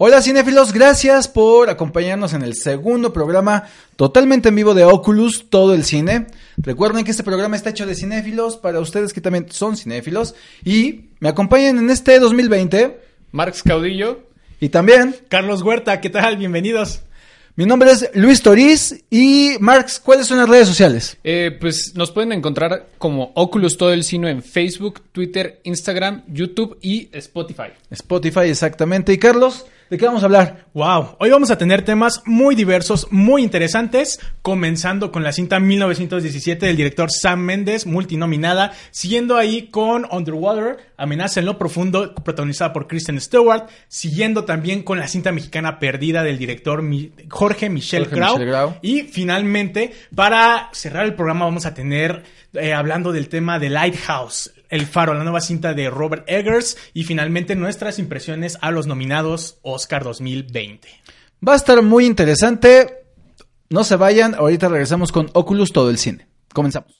Hola cinéfilos, gracias por acompañarnos en el segundo programa totalmente en vivo de Oculus, todo el cine. Recuerden que este programa está hecho de cinéfilos para ustedes que también son cinéfilos y me acompañan en este 2020 Marx Caudillo. y también Carlos Huerta, ¿qué tal? Bienvenidos. mi nombre es Luis Toriz y Marx, ¿cuáles son las redes sociales? Eh, pues nos pueden encontrar como Oculus Todo el Cine en Facebook, Twitter, Instagram, YouTube y Spotify. Spotify exactamente. Y Carlos, ¿de qué vamos a hablar? Wow, hoy vamos a tener temas muy diversos, muy interesantes, comenzando con la cinta 1917 del director Sam Mendes, multinominada, siguiendo ahí con Underwater, Amenaza en lo Profundo, protagonizada por Kristen Stewart, siguiendo también con la cinta mexicana perdida del director Mi- Jorge Michel Jorge Grau. Michel Grau. Y finalmente, para cerrar el programa, vamos a tener, eh, hablando del tema de Lighthouse, El Faro, la nueva cinta de Robert Eggers, y finalmente nuestras impresiones a los nominados Oscar 2020. Va a estar muy interesante. No se vayan, ahorita regresamos con Oculus, todo el cine. Comenzamos.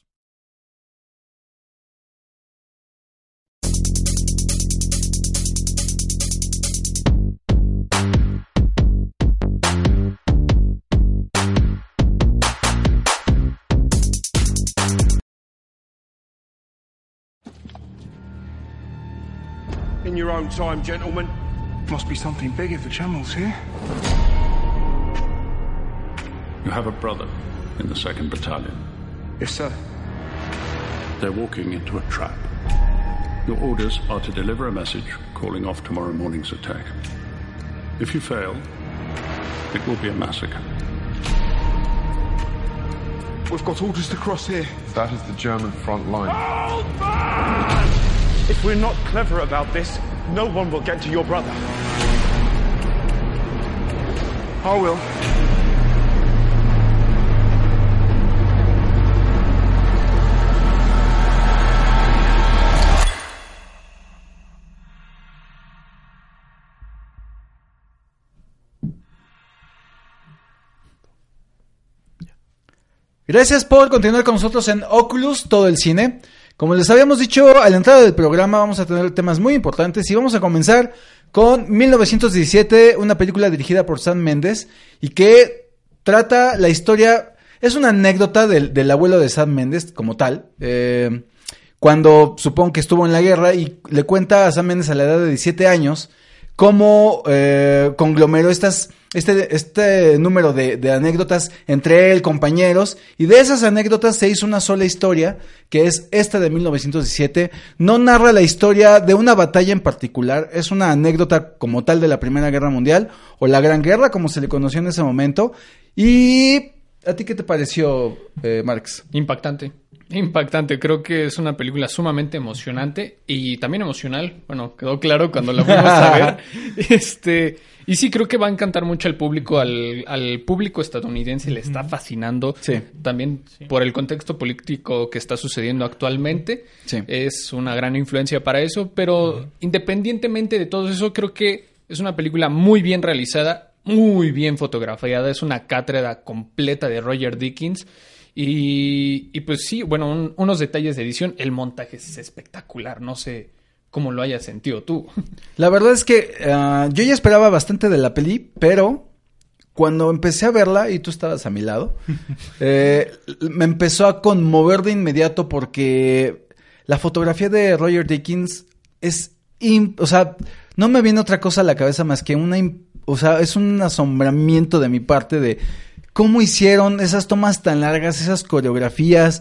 Your own time, gentlemen. Must be something big if the Channel's here. You have a brother in the 2nd Battalion. Yes, sir. They're walking into a trap. Your orders are to deliver a message calling off tomorrow morning's attack. If you fail, it will be a massacre. We've got orders to cross here. That is the German front line. If we're not clever about this, no one will get to your brother. I will. Gracias por continuar con nosotros en Oculus, todo el cine. Como les habíamos dicho a la entrada del programa, vamos a tener temas muy importantes y vamos a comenzar con 1917, una película dirigida por Sam Mendes y que trata la historia, es una anécdota del, del abuelo de Sam Mendes como tal, eh, cuando supongo que estuvo en la guerra y le cuenta a Sam Mendes a la edad de 17 años cómo eh, conglomeró estas, este, este número de, anécdotas entre él, compañeros, y de esas anécdotas se hizo una sola historia, que es esta de 1917. No narra la historia de una batalla en particular, es una anécdota como tal de la Primera Guerra Mundial, o la Gran Guerra, como se le conoció en ese momento. Y... ¿A ti qué te pareció, eh, Marx? Impactante. Impactante, creo que es una película sumamente emocionante y también emocional. Bueno, quedó claro cuando la fuimos a ver. Este, y sí, creo que va a encantar mucho al público, al, al público estadounidense le está fascinando. Sí. También por el contexto político que está sucediendo actualmente. Sí. Es una gran influencia para eso, pero independientemente de todo eso, creo que es una película muy bien realizada, muy bien fotografiada, es una cátedra completa de Roger Dickens. Y, y pues sí, bueno, un- unos detalles de edición, el montaje es espectacular, no sé cómo lo hayas sentido tú. La verdad es que ah, yo ya esperaba bastante de la peli, pero cuando empecé a verla y tú estabas a mi lado, eh, me empezó a conmover de inmediato porque la fotografía de Roger Dickens es, o sea, no me viene otra cosa a la cabeza más que una, o sea, es un asombramiento de mi parte de cómo hicieron esas tomas tan largas, esas coreografías.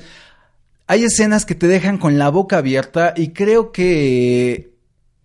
Hay escenas que te dejan con la boca abierta y creo que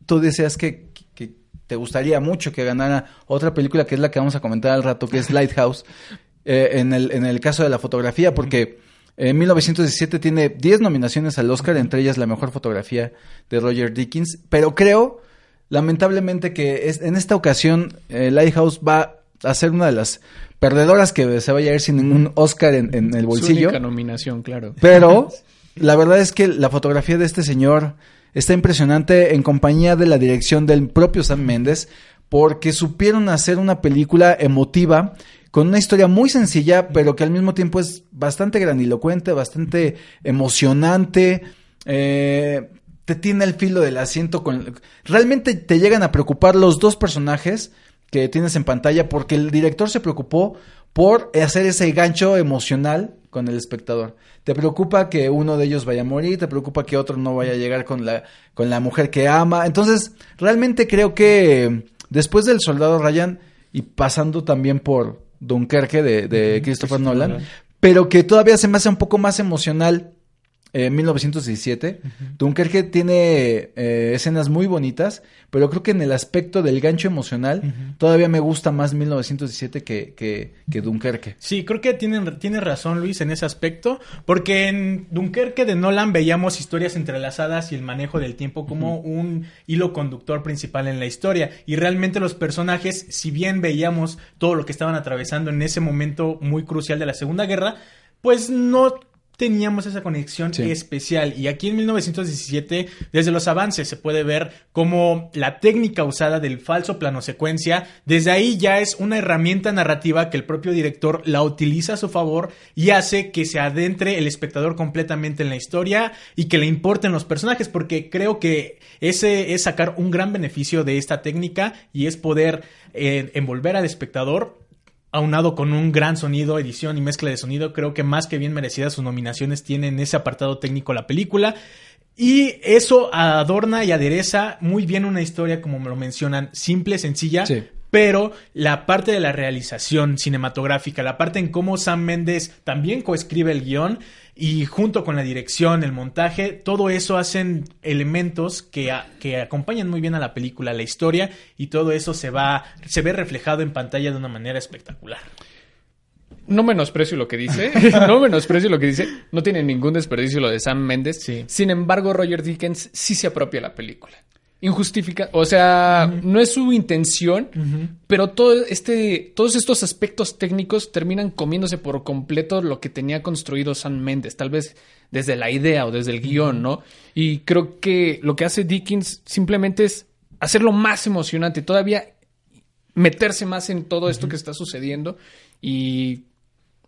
tú deseas que, que te gustaría mucho que ganara otra película que es la que vamos a comentar al rato, que es Lighthouse, eh, en, el, en el caso de la fotografía, porque En 1917 tiene 10 nominaciones al Oscar, entre ellas la mejor fotografía de Roger Dickens, pero creo, lamentablemente, que es- en esta ocasión eh, Lighthouse va a ser una de las perdedoras que se vaya a ir sin ningún Oscar en, en el Su bolsillo. única nominación, claro. Pero la verdad es que la fotografía de este señor está impresionante en compañía de la dirección del propio Sam Mendes, porque supieron hacer una película emotiva con una historia muy sencilla, pero que al mismo tiempo es bastante grandilocuente, bastante emocionante. eh, te tiene el filo del asiento con realmente te llegan a preocupar los dos personajes que tienes en pantalla porque el director se preocupó por hacer ese gancho emocional con el espectador. Te preocupa que uno de ellos vaya a morir, te preocupa que otro no vaya a llegar con la con la mujer que ama. Entonces, realmente creo que después del Soldado Ryan y pasando también por Dunkerque de, de Christopher Nolan, pero que todavía se me hace un poco más emocional eh, 1917. Dunkerque tiene eh, escenas muy bonitas, pero creo que en el aspecto del gancho emocional todavía me gusta más 1917 que, que, que Dunkerque. Sí, creo que tienen, tiene razón Luis en ese aspecto, porque en Dunkerque de Nolan veíamos historias entrelazadas y el manejo del tiempo como un hilo conductor principal en la historia. Y realmente los personajes, si bien veíamos todo lo que estaban atravesando en ese momento muy crucial de la Segunda Guerra, pues no teníamos esa conexión Sí. especial. Y aquí en 1917, desde los avances, se puede ver cómo la técnica usada del falso plano secuencia, desde ahí ya es una herramienta narrativa que el propio director la utiliza a su favor y hace que se adentre el espectador completamente en la historia y que le importen los personajes, porque creo que ese es sacar un gran beneficio de esta técnica y es poder eh, envolver al espectador aunado con un gran sonido, edición y mezcla de sonido, creo que más que bien merecidas sus nominaciones tiene en ese apartado técnico la película. Y eso adorna y adereza muy bien una historia, como me lo mencionan, simple, sencilla, Sí. Pero la parte de la realización cinematográfica, la parte en cómo Sam Mendes también coescribe el guion y junto con la dirección, el montaje, todo eso hacen elementos que, a- que acompañan muy bien a la película, la historia y todo eso se va se ve reflejado en pantalla de una manera espectacular. No menosprecio lo que dice, no menosprecio lo que dice, no tiene ningún desperdicio lo de Sam Mendes. Sí. Sin embargo, Roger Dickens sí se apropia la película. Injustifica, o sea, no es su intención, pero todo este, todos estos aspectos técnicos terminan comiéndose por completo lo que tenía construido Sam Mendes, tal vez desde la idea o desde el guion, ¿no? Y creo que lo que hace Dickens simplemente es hacerlo más emocionante, todavía meterse más en todo esto que está sucediendo y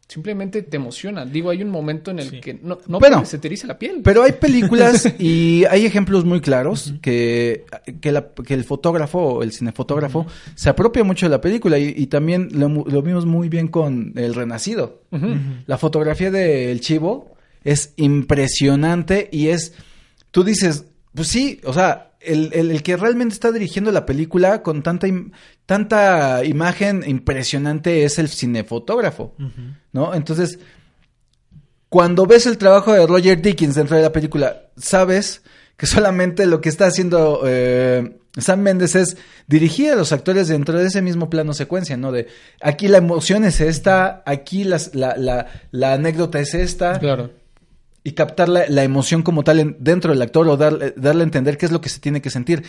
simplemente te emociona. Digo, hay un momento en el Sí. que no, no se te eriza la piel. Pero hay películas y hay ejemplos muy claros que, que, la- que el fotógrafo o el cinefotógrafo se apropia mucho de la película y, y también lo, mu- lo vimos muy bien con El Renacido. La fotografía del Chivo es impresionante y es, tú dices, pues sí, o sea, el, el- el que realmente está dirigiendo la película con tanta, im- tanta imagen impresionante es el cinefotógrafo, ¿no? Entonces, cuando ves el trabajo de Roger Dickens dentro de la película, sabes que solamente lo que está haciendo eh, Sam Mendes es dirigir a los actores dentro de ese mismo plano secuencia, ¿no? De aquí la emoción es esta, aquí las- la, la, la anécdota es esta, Claro. Y captar la, la emoción como tal en- dentro del actor o darle, darle a entender qué es lo que se tiene que sentir.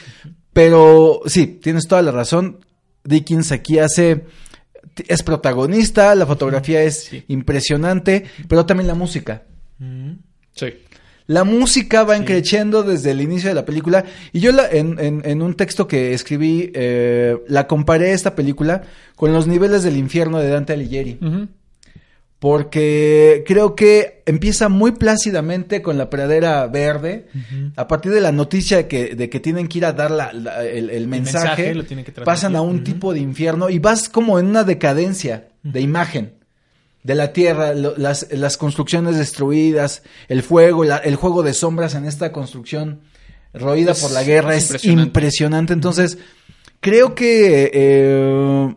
Pero sí, tienes toda la razón. Dickens aquí hace es protagonista, la fotografía es impresionante, pero también la música. Sí. La música va creciendo desde el inicio de la película. Y yo la- en, en- en un texto que escribí, eh, la comparé esta película con los niveles del infierno de Dante Alighieri. Porque creo que empieza muy plácidamente con la pradera verde. A partir de la noticia de que, de que tienen que ir a dar la- la- el, el mensaje, mensaje lo tienen que transmitir. pasan a un tipo de infierno y vas como en una decadencia de imagen de la tierra, lo- las, las construcciones destruidas, el fuego, la- el juego de sombras en esta construcción roída Es- por la guerra es es impresionante. impresionante. Entonces, creo que eh,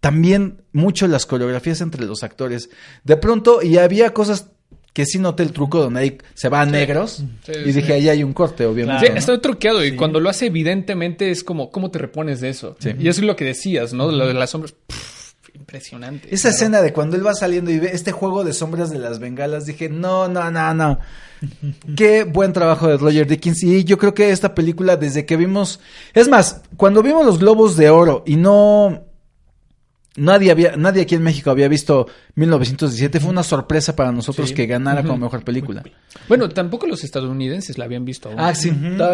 también mucho las coreografías entre los actores. De pronto, y había cosas que sí noté el truco donde ahí se va a negros. Sí, y sí. dije, ahí hay un corte, obviamente. Sí, ¿no? está truqueado y cuando lo hace evidentemente es como, ¿cómo te repones de eso? Y eso es lo que decías, ¿no? Lo de las sombras. pff, impresionante. Esa escena de cuando él va saliendo y ve este juego de sombras de las bengalas, dije, no, no, no, no. Qué buen trabajo de Roger Dickens. Y yo creo que esta película, desde que vimos. Es más, cuando vimos los globos de oro y no. Nadie, había, nadie aquí en México había visto 1917. Fue una sorpresa para nosotros Sí. que ganara como mejor película. Bueno, tampoco los estadounidenses la habían visto aún. Ah, sí.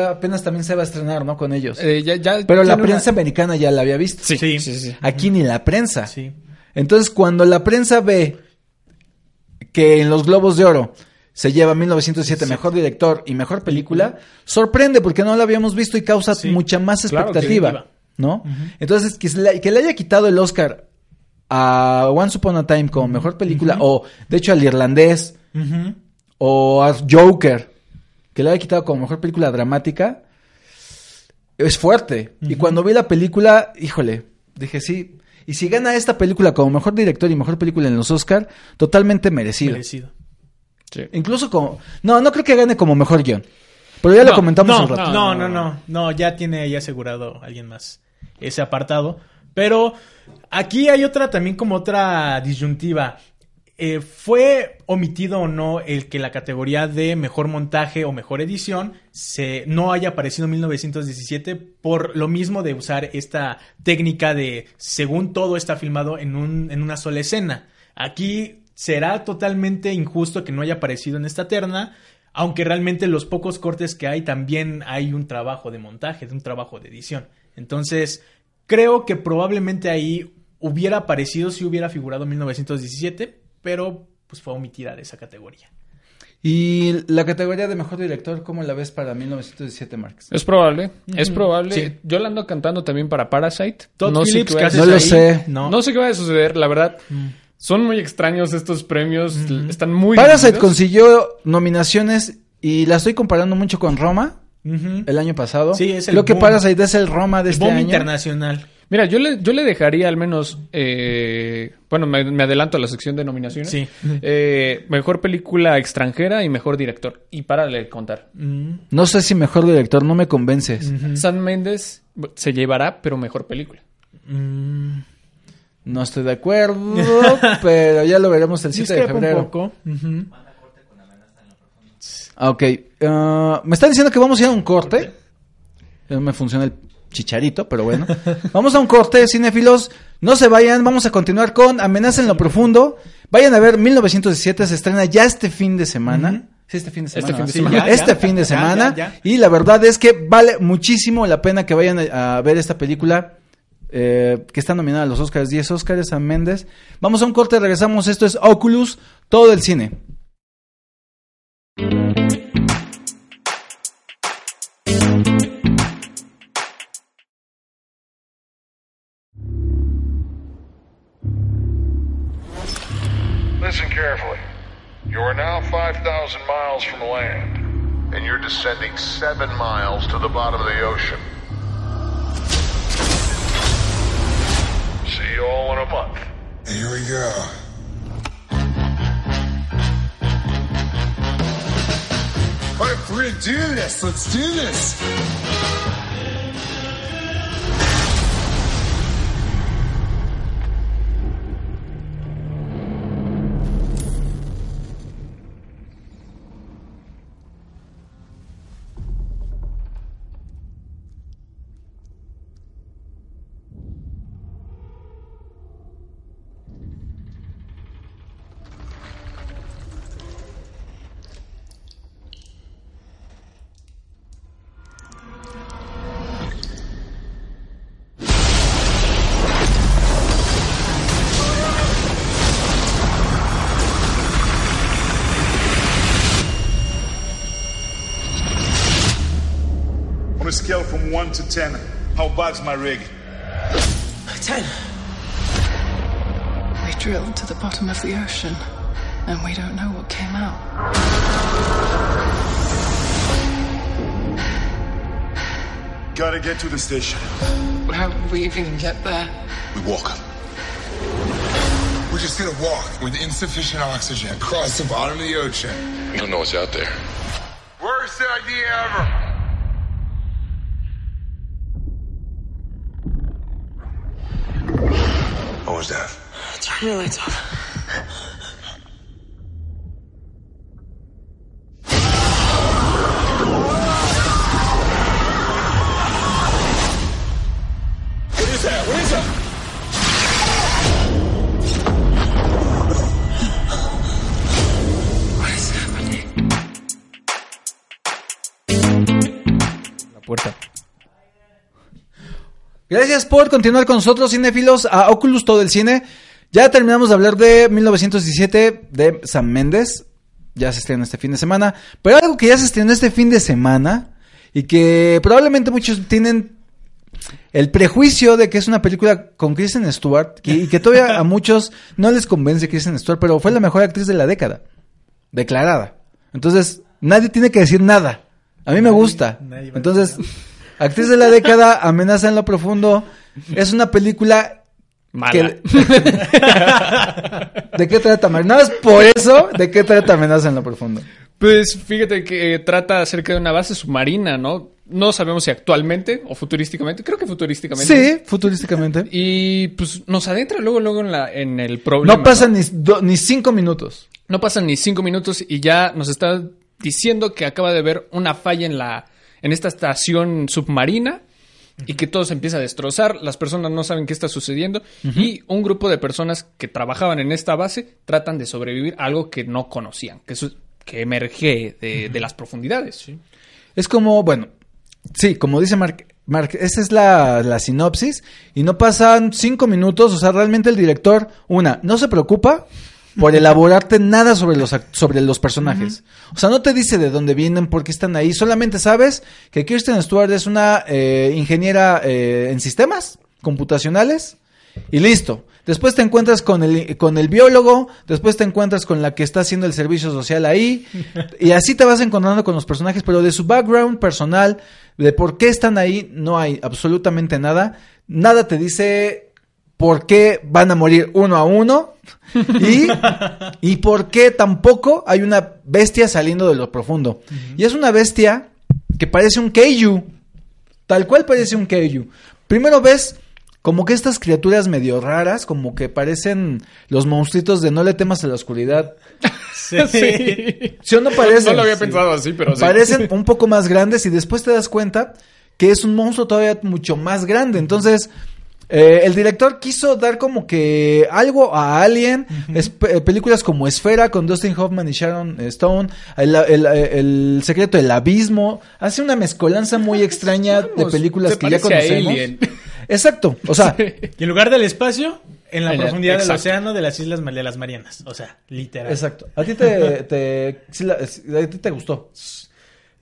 apenas también se va a estrenar, ¿no? Con ellos. Eh, ya- ya Pero la una- prensa americana ya la había visto. Sí, Sí. sí, sí, sí. Aquí ni la prensa. Sí. Entonces, cuando la prensa ve que en los Globos de Oro se lleva 1907 mejor director y mejor película, sorprende porque no la habíamos visto y causa Sí. mucha más Claro, expectativa. ¿no? Entonces, que le haya quitado el Oscar a Once Upon a Time como mejor película, o de hecho al irlandés, o a Joker, que le haya quitado como mejor película dramática, es fuerte. Y cuando vi la película, híjole, dije sí. Y si gana esta película como mejor director y mejor película en los Oscar, totalmente merecido. Merecido. Sí. Incluso como... No, no creo que gane como mejor guion. Pero ya lo No, comentamos No, un rato. no, no, no, no, ya tiene ahí asegurado alguien más ese apartado. Pero aquí hay otra también como otra disyuntiva. Eh, ¿Fue omitido o no el que la categoría de mejor montaje o mejor edición se, no haya aparecido en 1917 por lo mismo de usar esta técnica de según todo está filmado en, un, en una sola escena? Aquí será totalmente injusto que no haya aparecido en esta terna, aunque realmente los pocos cortes que hay también hay un trabajo de montaje, de un trabajo de edición. Entonces, creo que probablemente ahí hubiera aparecido si hubiera figurado 1917, pero pues fue omitida de esa categoría. Y la categoría de mejor director, ¿cómo la ves para 1917, Marx? Es probable, es probable. Sí. Yo la ando cantando también para Parasite. Todd no sé Phillips, qué va ¿qué No lo sé. No. No sé qué va a suceder, la verdad. Son muy extraños estos premios, están muy Parasite divididos. consiguió nominaciones y la estoy comparando mucho con Roma El año pasado. Sí, es el Creo que boom. Parasite es el Roma de este Boom año. internacional. Mira, yo le, yo le dejaría al menos, eh, bueno, me, me adelanto a la sección de nominaciones. Sí. Eh, mejor película extranjera y mejor director. Y para de contar. Mm. No sé si mejor director, no me convences. San Méndez se llevará, pero mejor película. Mm. No estoy de acuerdo, pero ya lo veremos el 7 de Discrepo un febrero. poco. Ujú. Ah, Ok. Ah, me están diciendo que vamos a ir a un corte. No me funciona el chicharito, pero bueno. vamos a un corte, cinéfilos. No se vayan, vamos a continuar con Amenaza en lo Profundo. Vayan a ver 1917, se estrena ya este fin de semana. Sí, este fin de semana. Este fin de semana. ya, este Ya, fin de ya, semana. ya, ya. Y la verdad es que vale muchísimo la pena que vayan a, a ver esta película. eh, que está nominada a los Oscars, 10 Oscars, San Méndez. Vamos a un corte, regresamos. Esto es Oculus, todo el cine. Carefully. You are now 5,000 miles from land, and you're descending seven miles to the bottom of the ocean. See you all in a month. Here we go. All right, we're gonna do this. Let's do this. How bad's my rig? Ten. We drilled to the bottom of the ocean, and we don't know what came out. Gotta get to the station. How will we even get there? We walk. We're just gonna walk with insufficient oxygen across the bottom of the ocean. You don't know what's out there. Worst idea ever. was that? It's really tough. Gracias por continuar con nosotros, cinéfilos, a Oculus Todo el Cine. Ya terminamos de hablar de 1917 de Sam Méndez. Ya se estrenó este fin de semana. Pero algo que ya se estrenó este fin de semana y que probablemente muchos tienen el prejuicio de que es una película con Kristen Stewart y, y que todavía a muchos no les convence Kristen Stewart, pero fue la mejor actriz de la década. Declarada. Entonces, nadie tiene que decir nada. A mí me gusta. Entonces, actriz de la década, amenaza en lo profundo. Es una película Mala. que- ¿De qué trata? Nada más por eso, ¿de qué trata amenaza en lo profundo? Pues fíjate que trata acerca de una base submarina, ¿no? No sabemos si actualmente o futurísticamente. Creo que futurísticamente. Sí, futurísticamente. Y pues nos adentra luego, luego en, la, en el problema. No pasan ni, do- ni cinco minutos. No pasan ni cinco minutos y ya nos está diciendo que acaba de ver una falla en la en esta estación submarina y que todo se empieza a destrozar. Las personas no saben qué está sucediendo y un grupo de personas que trabajaban en esta base tratan de sobrevivir a algo que no conocían, que, que emerge de, de las profundidades. Es como, bueno, sí, como dice Mark, Mark esa es la, la sinopsis y no pasan cinco minutos, o sea, realmente el director, una, no se preocupa por elaborarte nada sobre los, sobre los personajes. O sea, no te dice de dónde vienen, por qué están ahí, solamente sabes que Kirsten Stewart es una eh, ingeniera eh, en sistemas computacionales y listo. Después te encuentras con el, con el biólogo, después te encuentras con la que está haciendo el servicio social ahí, y así te vas encontrando con los personajes, pero de su background personal, de por qué están ahí, no hay absolutamente nada. Nada te dice por qué van a morir uno a uno y, y por qué tampoco hay una bestia saliendo de lo profundo. Y es una bestia que parece un Keiju, tal cual parece un Keiju. Primero ves como que estas criaturas medio raras, como que parecen los monstruitos de no le temas a la oscuridad. Sí. ¿Sí o no parecen? No lo había Sí. pensado así, pero sí. Parecen un poco más grandes y después te das cuenta que es un monstruo todavía mucho más grande. Entonces, eh, el director quiso dar como que algo a Alien, Es- pe- películas como Esfera con Dustin Hoffman y Sharon Stone, el, el- el secreto del abismo, hace una mezcolanza muy extraña de películas que ya conocemos. Exacto, o sea, Y en lugar del espacio, en la En profundidad del océano de las islas de las Marianas. O sea, literal. exacto. A ti te, te, sí la- a ti te gustó.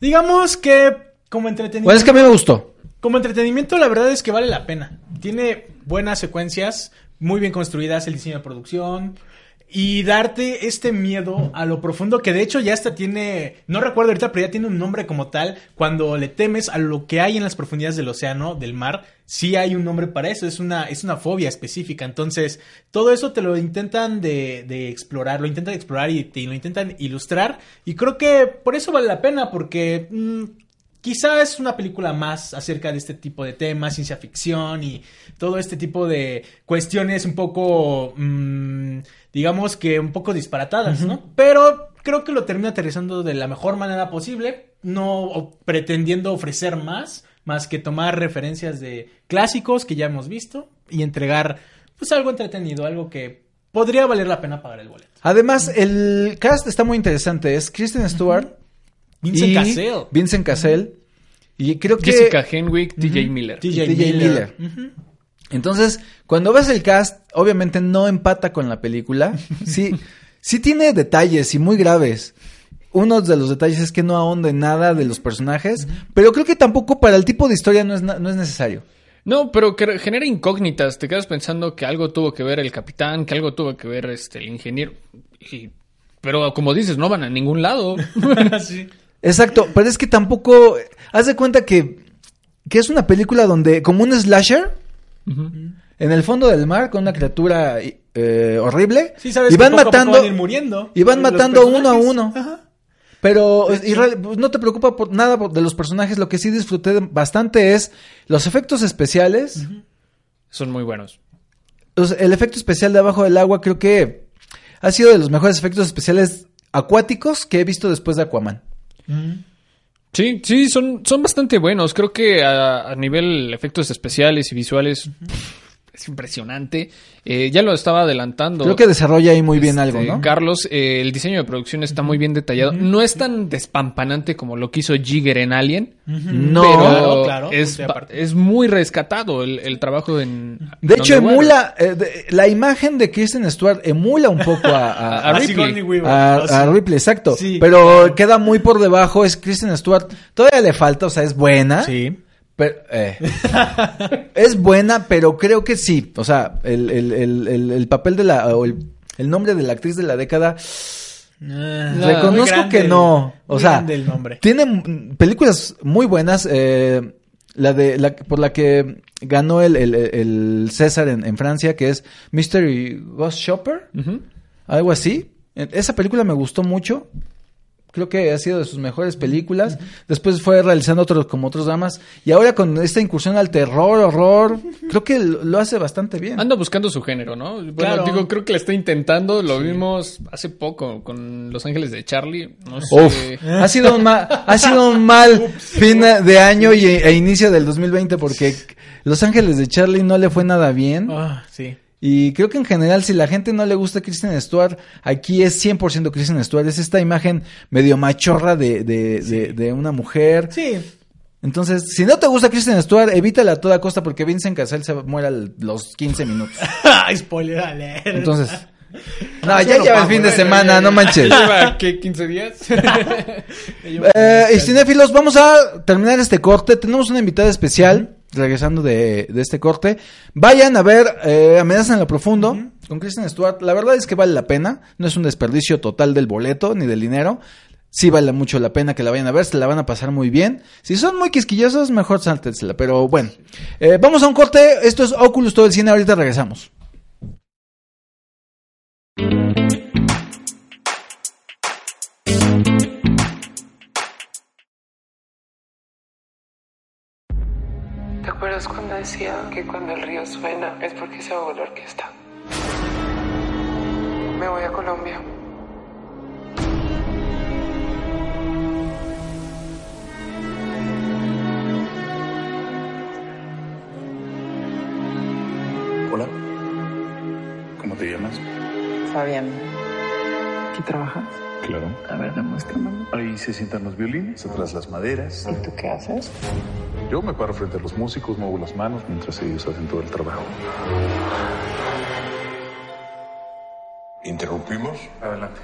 Digamos que como entretenimiento. Bueno, es que a mí me gustó. Como entretenimiento, la verdad es que vale la pena. Tiene buenas secuencias, muy bien construidas, el diseño de producción. Y darte este miedo a lo profundo, que de hecho ya hasta tiene, no recuerdo ahorita, pero ya tiene un nombre como tal. Cuando le temes a lo que hay en las profundidades del océano, del mar, sí hay un nombre para eso, es una, es una fobia específica. Entonces, todo eso te lo intentan de, de explorar, lo intentan explorar y te lo intentan ilustrar. Y creo que por eso vale la pena, porque mm, Quizá es una película más acerca de este tipo de temas, ciencia ficción y todo este tipo de cuestiones un poco, mm, digamos que un poco disparatadas, ¿no? Pero creo que lo termina aterrizando de la mejor manera posible, no pretendiendo ofrecer más, más que tomar referencias de clásicos que ya hemos visto y entregar pues algo entretenido, algo que podría valer la pena pagar el boleto. Además, el cast está muy interesante. Es Kristen Stewart. Vincent y Cassell. Vincent Cassell. Y creo que... Jessica Henwick, TJ Miller. TJ Miller. Entonces, cuando ves el cast, obviamente no empata con la película. Sí, sí tiene detalles y muy graves. Uno de los detalles es que no ahonda en nada de los personajes, pero creo que tampoco para el tipo de historia no es, na- no es necesario. No, pero que genera incógnitas. Te quedas pensando que algo tuvo que ver el capitán, que algo tuvo que ver este el ingeniero. Y- pero como dices, no van a ningún lado. Sí. Exacto, pero es que tampoco... Haz de cuenta que, que es una película donde, como un slasher, en el fondo del mar, con una criatura eh, horrible, Sí, sabes y van poco a poco matando... van a ir muriendo. Y van matando uno a uno. Ajá. Pero y pues, no te preocupa por nada de los personajes. Lo que sí disfruté bastante es los efectos especiales. Son muy buenos. el efecto especial de abajo del agua creo que ha sido de los mejores efectos especiales acuáticos que he visto después de Aquaman. Sí, sí, son, son bastante buenos. Creo que a, nivel efectos especiales y visuales es impresionante. Eh, ya lo estaba adelantando. Creo que desarrolla ahí muy bien este, algo, ¿no? Carlos, eh, el diseño de producción está muy bien detallado. No es tan despampanante como lo que hizo Jigger en Alien. No. pero Claro, claro, es, es muy rescatado el, el trabajo en. De hecho, emula, eh, de- la imagen de Kristen Stewart emula un poco a, a- A a- Ripley. Weaver. a- Ripley, exacto. Sí, pero claro. queda muy por debajo, es Kristen Stewart. Todavía le falta, o sea, es buena. Sí. Pero, eh, es buena, pero creo que sí. O sea, el, el, el, el, el papel de la, o el, el nombre de la actriz de la década, No, reconozco muy grande que no. O sea, el nombre. tiene películas muy buenas. eh, la de la por la que ganó el, el, el César en, en Francia, que es Mystery Ghost Shopper, algo así. Eh, Esa película me gustó mucho. Creo que ha sido de sus mejores películas. Después fue realizando otros como otros dramas. Y ahora con esta incursión al terror, horror, creo que lo hace bastante bien. Anda buscando su género, ¿no? Bueno, Claro. digo, creo que la está intentando. Lo vimos hace poco con Los Ángeles de Charlie. No sé. Ha sido un mal, ha sido un mal fin de año y, e inicio del 2020 porque Los Ángeles de Charlie no le fue nada bien. Ah, sí. Y creo que en general, si la gente no le gusta Kristen Stewart, aquí es 100% Kristen Stewart. Es esta imagen medio machorra de, de, de, de una mujer. Sí. Entonces, si no te gusta Kristen Stewart, evítala a toda costa porque Vincent Cassel se muere a los 15 minutos. Spoiler alert. Entonces, no, ya lleva el fin de semana, no manches. ¿Lleva qué? ¿15 días? Eh, y cinéfilos, vamos a terminar este corte. Tenemos una invitada especial, regresando de, de este corte. Vayan a ver eh, Amenaza en lo Profundo con Kristen Stewart. La verdad es que vale la pena. No es un desperdicio total del boleto ni del dinero. Sí vale mucho la pena que la vayan a ver, se la van a pasar muy bien. Si son muy quisquillosos, mejor sáltensela. Pero bueno, Eh, vamos a un corte. Esto es Oculus, todo el cine. Ahorita regresamos. ¿Te acuerdas cuando decía que cuando el río suena es porque se ahogó la orquesta? Me voy a Colombia. Hola. ¿Cómo te llamas? Fabián. ¿Aquí trabajas? Claro. A ver, demuéstrame. Ahí se sientan los violines, atrás las maderas. ¿Y tú qué haces? Yo me paro frente a los músicos, muevo las manos mientras ellos hacen todo el trabajo. ¿Interrumpimos? Adelante.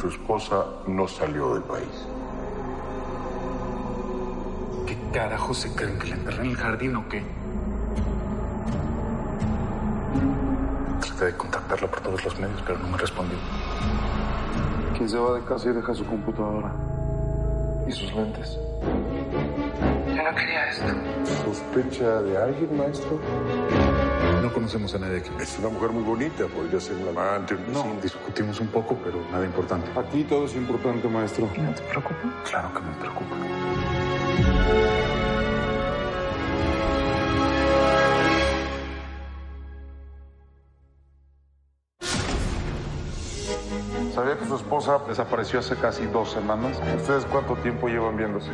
Su esposa no salió del país. ¿Qué carajo se creen que le enterré en el jardín o qué? Traté de contactarla por todos los medios, pero no me respondió. ¿Quién se va de casa y deja su computadora? ¿Y sus lentes? Yo no quería esto. ¿Sospecha de alguien, maestro? No conocemos a nadie aquí. Es una mujer muy bonita, podría ser un amante. No, vecino. discutimos un poco, pero nada importante. Aquí todo es importante, maestro. ¿Y no te preocupa? Claro que me preocupa. Esposa desapareció hace casi dos semanas? ¿Ustedes cuánto tiempo llevan viéndose?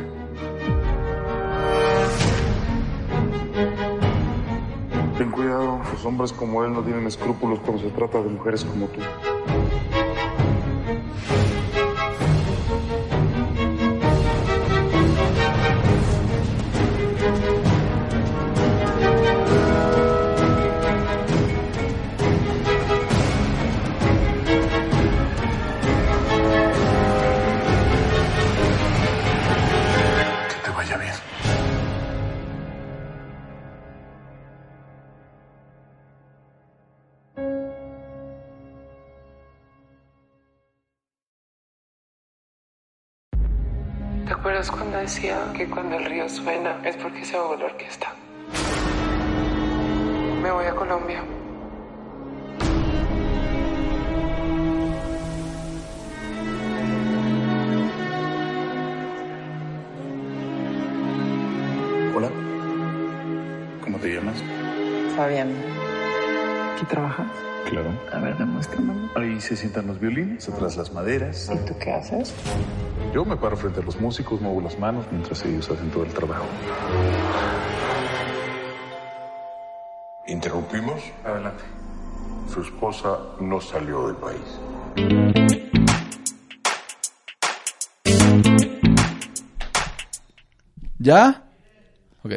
Ten cuidado, los hombres como él no tienen escrúpulos cuando se trata de mujeres como tú. Decía que cuando el río suena es porque se ahogó la orquesta? Me voy a Colombia. Hola. ¿Cómo te llamas? Fabián. aquí trabajas? Claro. A ver, demuéstramelo. Ahí se sientan los violines, atrás las maderas. ¿Y tú qué haces? Yo me paro frente a los músicos, muevo las manos mientras ellos hacen todo el trabajo. ¿Interrumpimos? Adelante. Su esposa no salió del país. ¿Ya? Ok.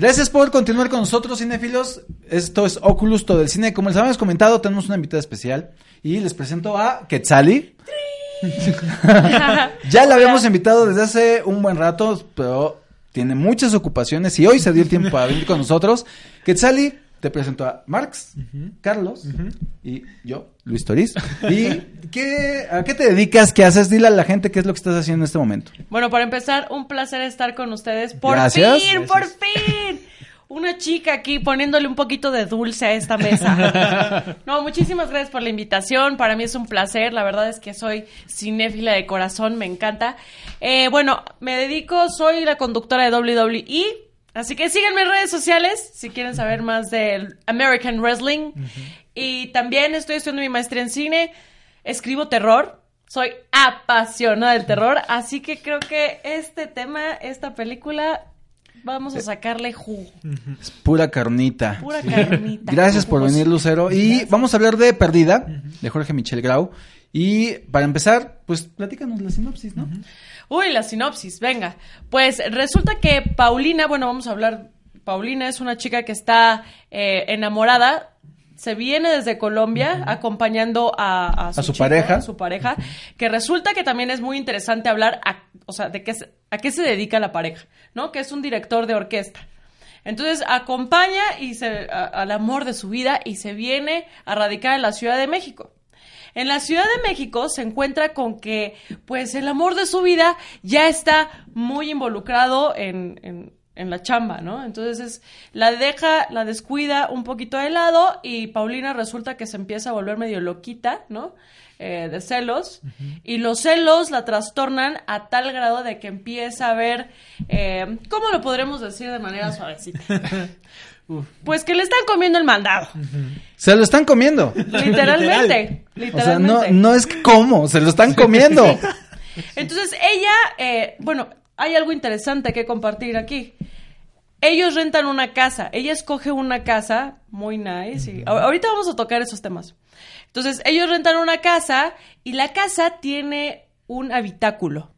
Gracias por continuar con nosotros, cinéfilos. Esto es Oculus, todo el cine. Como les habíamos comentado, tenemos una invitada especial. Y les presento a Quetzali. ya la habíamos invitado desde hace un buen rato, pero tiene muchas ocupaciones y hoy se dio el tiempo para venir con nosotros. Quetzali, te presento a Marx, Carlos y yo, Luis Toriz. ¿Y qué, a qué te dedicas? ¿Qué haces? Dile a la gente qué es lo que estás haciendo en este momento. Bueno, para empezar, un placer estar con ustedes. Por Gracias. fin, por fin. Una chica aquí poniéndole un poquito de dulce a esta mesa. No, muchísimas gracias por la invitación. Para mí es un placer. La verdad es que soy cinéfila de corazón, me encanta. Eh, bueno, me dedico, soy la conductora de WWE. Así que síganme en redes sociales si quieren saber más del American Wrestling. Y también estoy estudiando mi maestría en cine. Escribo terror. Soy apasionada del terror. Así que creo que este tema, esta película, vamos a sacarle jugo. Es pura carnita. Pura carnita. Gracias por venir, Lucero. Y vamos a hablar de Perdida, de Jorge Michel Grau. Y para empezar, pues platícanos la sinopsis, ¿no? Uy, la sinopsis, venga. Pues resulta que Paulina, bueno, vamos a hablar. Paulina es una chica que está eh, enamorada. Se viene desde Colombia acompañando a, a su, A su chica, pareja. a su pareja, que resulta que también es muy interesante hablar, a, o sea, de qué, se- a qué se dedica la pareja, ¿no? Que es un director de orquesta. Entonces acompaña y se, al amor de su vida y se viene a radicar en la Ciudad de México. En la Ciudad de México se encuentra con que, pues, el amor de su vida ya está muy involucrado en, en- en la chamba, ¿no? Entonces es- la deja, la descuida un poquito de lado y Paulina resulta que se empieza a volver medio loquita, ¿no? Eh, de celos. Y los celos la trastornan a tal grado de que empieza a ver, eh, ¿cómo lo podremos decir de manera suavecita? Pues que le están comiendo el mandado. Se lo están comiendo. Literalmente. O sea, no, es que cómo, se lo están comiendo. Entonces ella, eh, bueno, hay algo interesante que compartir aquí. Ellos rentan una casa, ella escoge una casa muy nice y ahorita vamos a tocar esos temas. Entonces ellos rentan una casa y la casa tiene un habitáculo.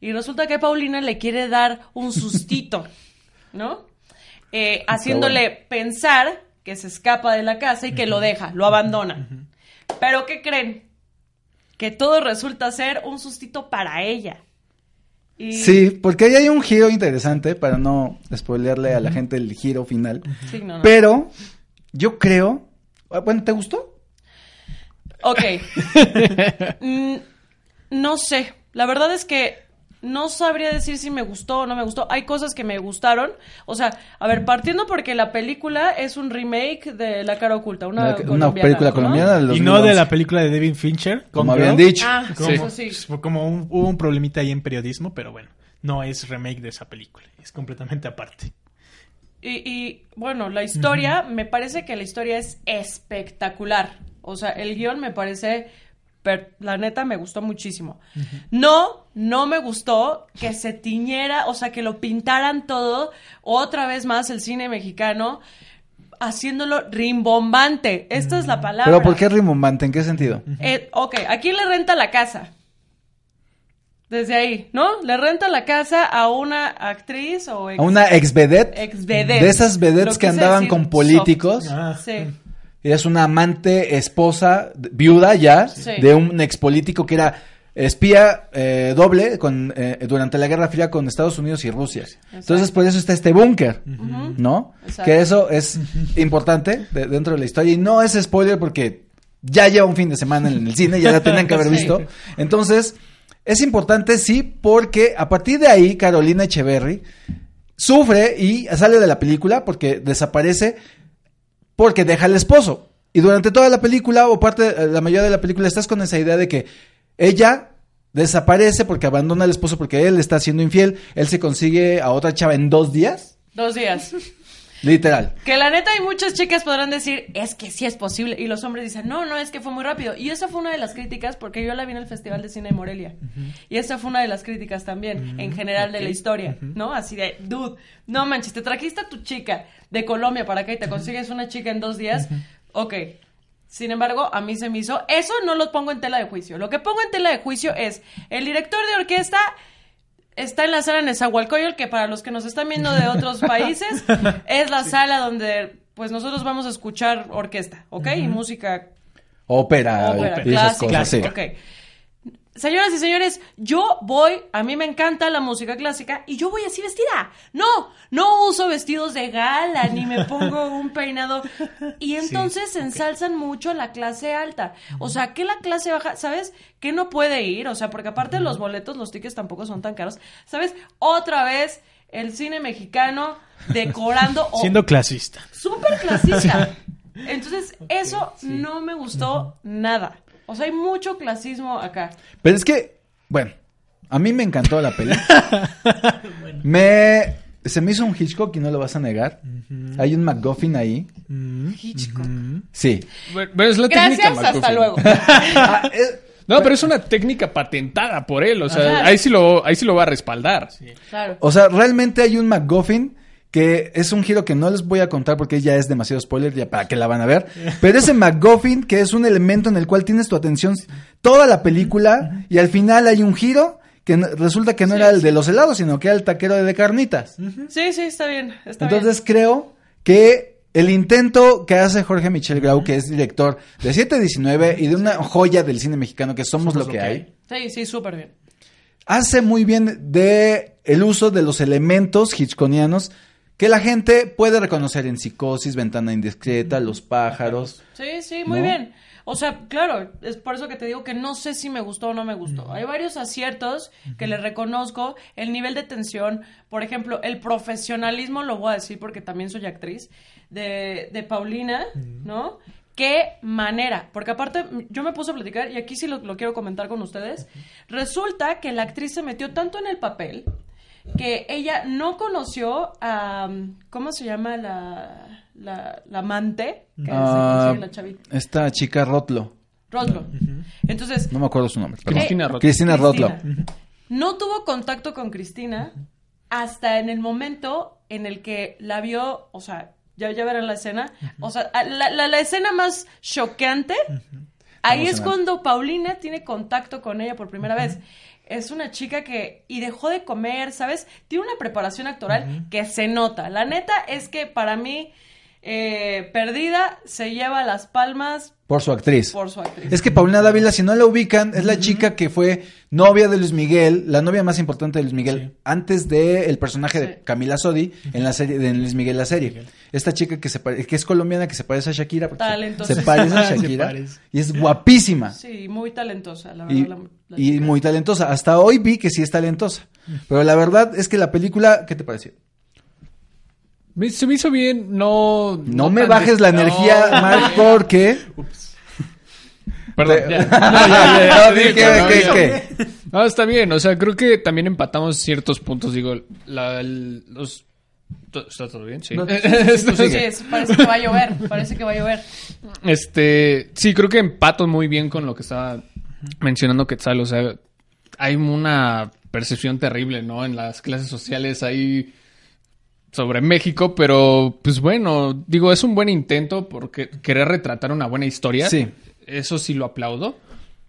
Y resulta que Paulina le quiere dar un sustito, ¿no? Eh, haciéndole pensar que se escapa de la casa y que lo deja, lo abandona. Pero ¿qué creen? Que todo resulta ser un sustito para ella. Y- Sí, porque ahí hay un giro interesante para no spoilearle a la gente el giro final. Sí, no, no. Pero yo creo, ah, bueno, ¿te gustó? Ok. Mm, no sé. La verdad es que no sabría decir si me gustó o no me gustó. Hay cosas que me gustaron. O sea, a ver, partiendo porque la película es un remake de La cara oculta, una, Una- una colombiana, película ¿no? colombiana del Y no de 2011. la película de David Fincher. Como habían dicho. Ah, como, sí, eso sí. pues, como un- hubo un problemita ahí en periodismo, pero bueno, no es remake de esa película, es completamente aparte. Y, y, bueno, la historia, me parece que la historia es espectacular. O sea, el guion me parece, per- la neta, me gustó muchísimo. No, no me gustó que se tiñera, o sea, que lo pintaran todo, otra vez más el cine mexicano, haciéndolo rimbombante. Esta es la palabra. Pero ¿por qué rimbombante? ¿En qué sentido? Eh, ok, ¿a quién le renta la casa? Desde ahí, ¿no? Le renta la casa a una actriz o ex, A una ex vedette. ex vedette. De esas vedettes que andaban decir con políticos. Ah. Sí. Ella es una amante, esposa, viuda ya, Sí. de un ex político que era espía eh, doble con, eh, durante la Guerra Fría con Estados Unidos y Rusia. Entonces, por eso está este búnker, ¿no? Exacto. Que eso es importante de- dentro de la historia. Y no es spoiler porque ya lleva un fin de semana en el cine, ya la tenían que haber Sí. visto. Entonces, es importante, sí, porque a partir de ahí, Carolina Echeverry sufre y sale de la película porque desaparece porque deja al esposo. Y durante toda la película, o parte, eh, la mayoría de la película, estás con esa idea de que ella desaparece porque abandona al esposo porque él está siendo infiel. Él se consigue a otra chava en dos días. Dos días. Literal. Que la neta hay muchas chicas podrán decir, es que sí es posible. Y los hombres dicen, no, no, es que fue muy rápido. Y esa fue una de las críticas porque yo la vi en el Festival de Cine de Morelia. Y esa fue una de las críticas también, en general, de la historia, ¿no? Así de, dude, no manches, te trajiste a tu chica de Colombia para acá y te consigues una chica en dos días. Ok. Sin embargo, a mí se me hizo. Eso no lo pongo en tela de juicio. Lo que pongo en tela de juicio es el director de orquesta está en la sala Nezahualcóyotl, que para los que nos están viendo de otros países, es la sala donde pues nosotros vamos a escuchar orquesta, ¿ok? Y música Ópera, ópera, y esas clásica. cosas, sí. ok. Señoras y señores, yo voy, a mí me encanta la música clásica y yo voy así vestida. No, no uso vestidos de gala ni me pongo un peinado. Y entonces se ensalzan mucho la clase alta. O sea, que la clase baja, ¿sabes? Que no puede ir. O sea, porque aparte de los boletos, los tickets tampoco son tan caros. ¿Sabes? Otra vez el cine mexicano decorando. o- Siendo clasista. súper clasista. Entonces, eso no me gustó nada. O sea, hay mucho clasismo acá. Pero es que, bueno, a mí me encantó la peli. Me se me hizo un Hitchcock y no lo vas a negar. Hay un McGuffin ahí. Hitchcock. Sí. Pero es la técnica Gracias, hasta McGuffin. luego. No, pero es una técnica patentada por él. O sea, Ajá. ahí sí lo, ahí sí lo va a respaldar. Claro. O sea, realmente hay un McGuffin que es un giro que no les voy a contar porque ya es demasiado spoiler ya para que la van a ver. Pero ese McGuffin que es un elemento en el cual tienes tu atención toda la película y al final hay un giro que resulta que no era el de los helados, sino que era el taquero de carnitas. Sí, sí, está bien. Está Entonces creo que el intento que hace Jorge Michel Grau, que es director de 719 y de una joya del cine mexicano que somos, lo que hay, bien. Sí, sí, súper bien. hace muy bien de el uso de los elementos hitchconianos que la gente puede reconocer en Psicosis, Ventana Indiscreta, Los Pájaros. Sí, sí, muy ¿No? bien. O sea, claro, es por eso que te digo que no sé si me gustó o no me gustó. Hay varios aciertos que le reconozco, el nivel de tensión, por ejemplo, el profesionalismo, lo voy a decir porque también soy actriz, de, de Paulina, ¿no? Qué manera, porque aparte yo me puse a platicar y aquí sí lo, lo quiero comentar con ustedes. Resulta que la actriz se metió tanto en el papel que ella no conoció a, ¿cómo se llama la, la, la amante que Ah, se la chavita? esta chica Rotlo, Roslo. Entonces, no me acuerdo su nombre. perdón. Cristina Rotlo. Cristina Rotlo. Cristina. no tuvo contacto con Cristina hasta en el momento en el que la vio, o sea, ya, ya verán la escena, o sea, la, la- la escena más choqueante, ahí es cuando Paulina tiene contacto con ella por primera vez. Es una chica que, y dejó de comer, ¿sabes? Tiene una preparación actoral que se nota. La neta es que para mí, eh, Perdida se lleva las palmas Por su actriz. por su actriz. Es que Paulina Dávila, si no la ubican, es la chica que fue novia de Luis Miguel, la novia más importante de Luis Miguel, antes de el personaje de. Camila Sodi en la serie de Luis Miguel la serie. Esta chica que se que es colombiana, que se parece a Shakira, Talentosa. se parece a Shakira parece. y es guapísima Sí, muy talentosa, la y, verdad. la- la y chica. muy talentosa. Hasta hoy vi que sí es talentosa. Pero la verdad es que la película, ¿qué te pareció? Me- se me hizo bien, no... No, me bajes la no, energía, Mark, porque Perdón, ya. No, No, ya, ya, no, te dije digo, no, que- No, está bien, o sea, creo que también empatamos ciertos puntos, digo, la, el- los... ¿Está todo bien? Sí. No, sí, Esto- Sí, es- parece que va a llover, parece que va a llover. Este, sí, creo que empato muy bien con lo que estaba mencionando Quetzal. O sea, hay una percepción terrible, ¿no? En las clases sociales ahí sobre México, pero pues bueno, digo, es un buen intento porque querer retratar una buena historia. Sí. Eso sí lo aplaudo.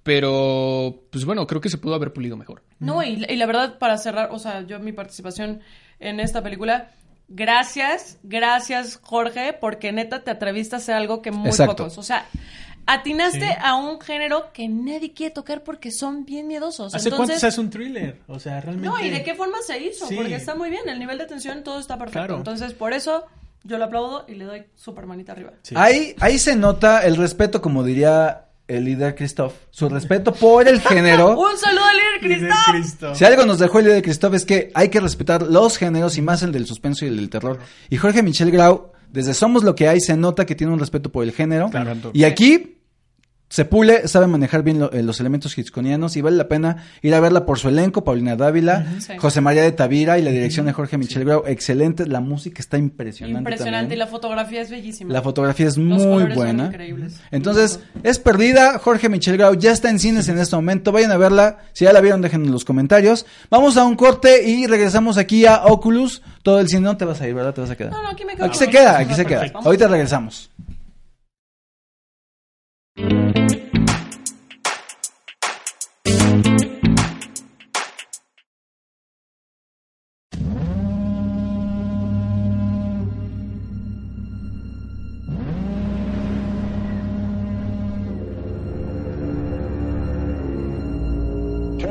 Pero, pues bueno, creo que se pudo haber pulido mejor. No, y, y la verdad, para cerrar, o sea, yo mi participación en esta película, gracias, gracias, Jorge, porque neta te atreviste a hacer algo que muy Exacto. pocos. O sea, atinaste Sí. a un género que nadie quiere tocar porque son bien miedosos. ¿Hace cuánto Entonces, se hace un thriller? O sea, realmente... No, y de qué forma se hizo, Sí. porque está muy bien, el nivel de tensión, todo está perfecto. Claro. Entonces, por eso yo lo aplaudo y le doy super manita arriba. Sí. Ahí, ahí se nota el respeto, como diría el líder Christoph, su respeto por el género. Un saludo al líder. Cristo. Si algo nos dejó el líder Christoph es que hay que respetar los géneros y más el del suspenso y el del terror. Y Jorge Michel Grau, desde Somos lo que hay, se nota que tiene un respeto por el género. Claro. Y aquí se pule, sabe manejar bien lo- eh, los elementos hitchconianos y vale la pena ir a verla por su elenco, Paulina Dávila. Sí. José María de Tavira y la dirección de Jorge Michel Grau, excelente, la música está impresionante. Impresionante. también. Y la fotografía es bellísima. La fotografía es Los muy son buena. increíbles. Entonces, es perdida. Jorge Michel Grau ya está en cines en este momento. Vayan a verla. Si ya la vieron, déjenme en los comentarios. Vamos a un corte y regresamos aquí a Oculus. Todo el cine no te vas a ir, ¿verdad? Te vas a quedar. No, no, aquí me quedo. Aquí se queda, aquí se queda. Ahorita regresamos. Tell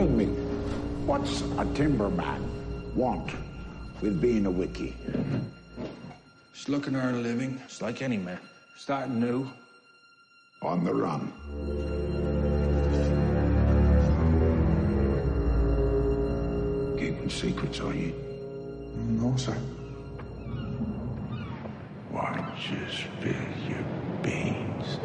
me, what's a timberman want with being a wiki? Just looking to earn a living, just like any man. Starting new. On the run. Keeping secrets, are you? No, sir. Why don't you spill your beans?